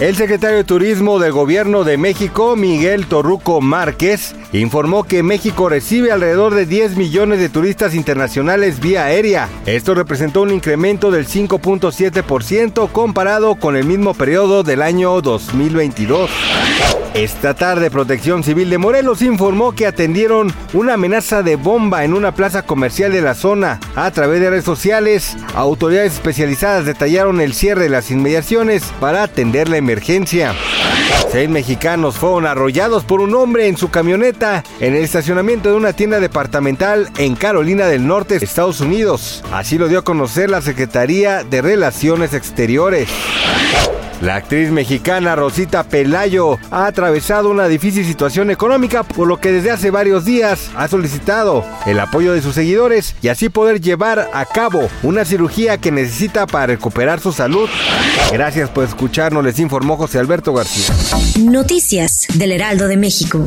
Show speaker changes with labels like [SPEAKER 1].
[SPEAKER 1] El secretario de Turismo del Gobierno de México, Miguel Torruco Márquez, informó que México recibe alrededor de 10 millones de turistas internacionales vía aérea. Esto representó un incremento del 5.7% comparado con el mismo periodo del año 2022. Esta tarde, Protección Civil de Morelos informó que atendieron una amenaza de bomba en una plaza comercial de la zona. A través de redes sociales, autoridades especializadas detallaron el cierre de las inmediaciones para atender la emergencia. Seis mexicanos fueron arrollados por un hombre en su camioneta en el estacionamiento de una tienda departamental en Carolina del Norte, Estados Unidos. Así lo dio a conocer la Secretaría de Relaciones Exteriores. La actriz mexicana Rosita Pelayo ha atravesado una difícil situación económica, por lo que desde hace varios días ha solicitado el apoyo de sus seguidores y así poder llevar a cabo una cirugía que necesita para recuperar su salud. Gracias por escucharnos, les informó José Alberto García.
[SPEAKER 2] Noticias del Heraldo de México.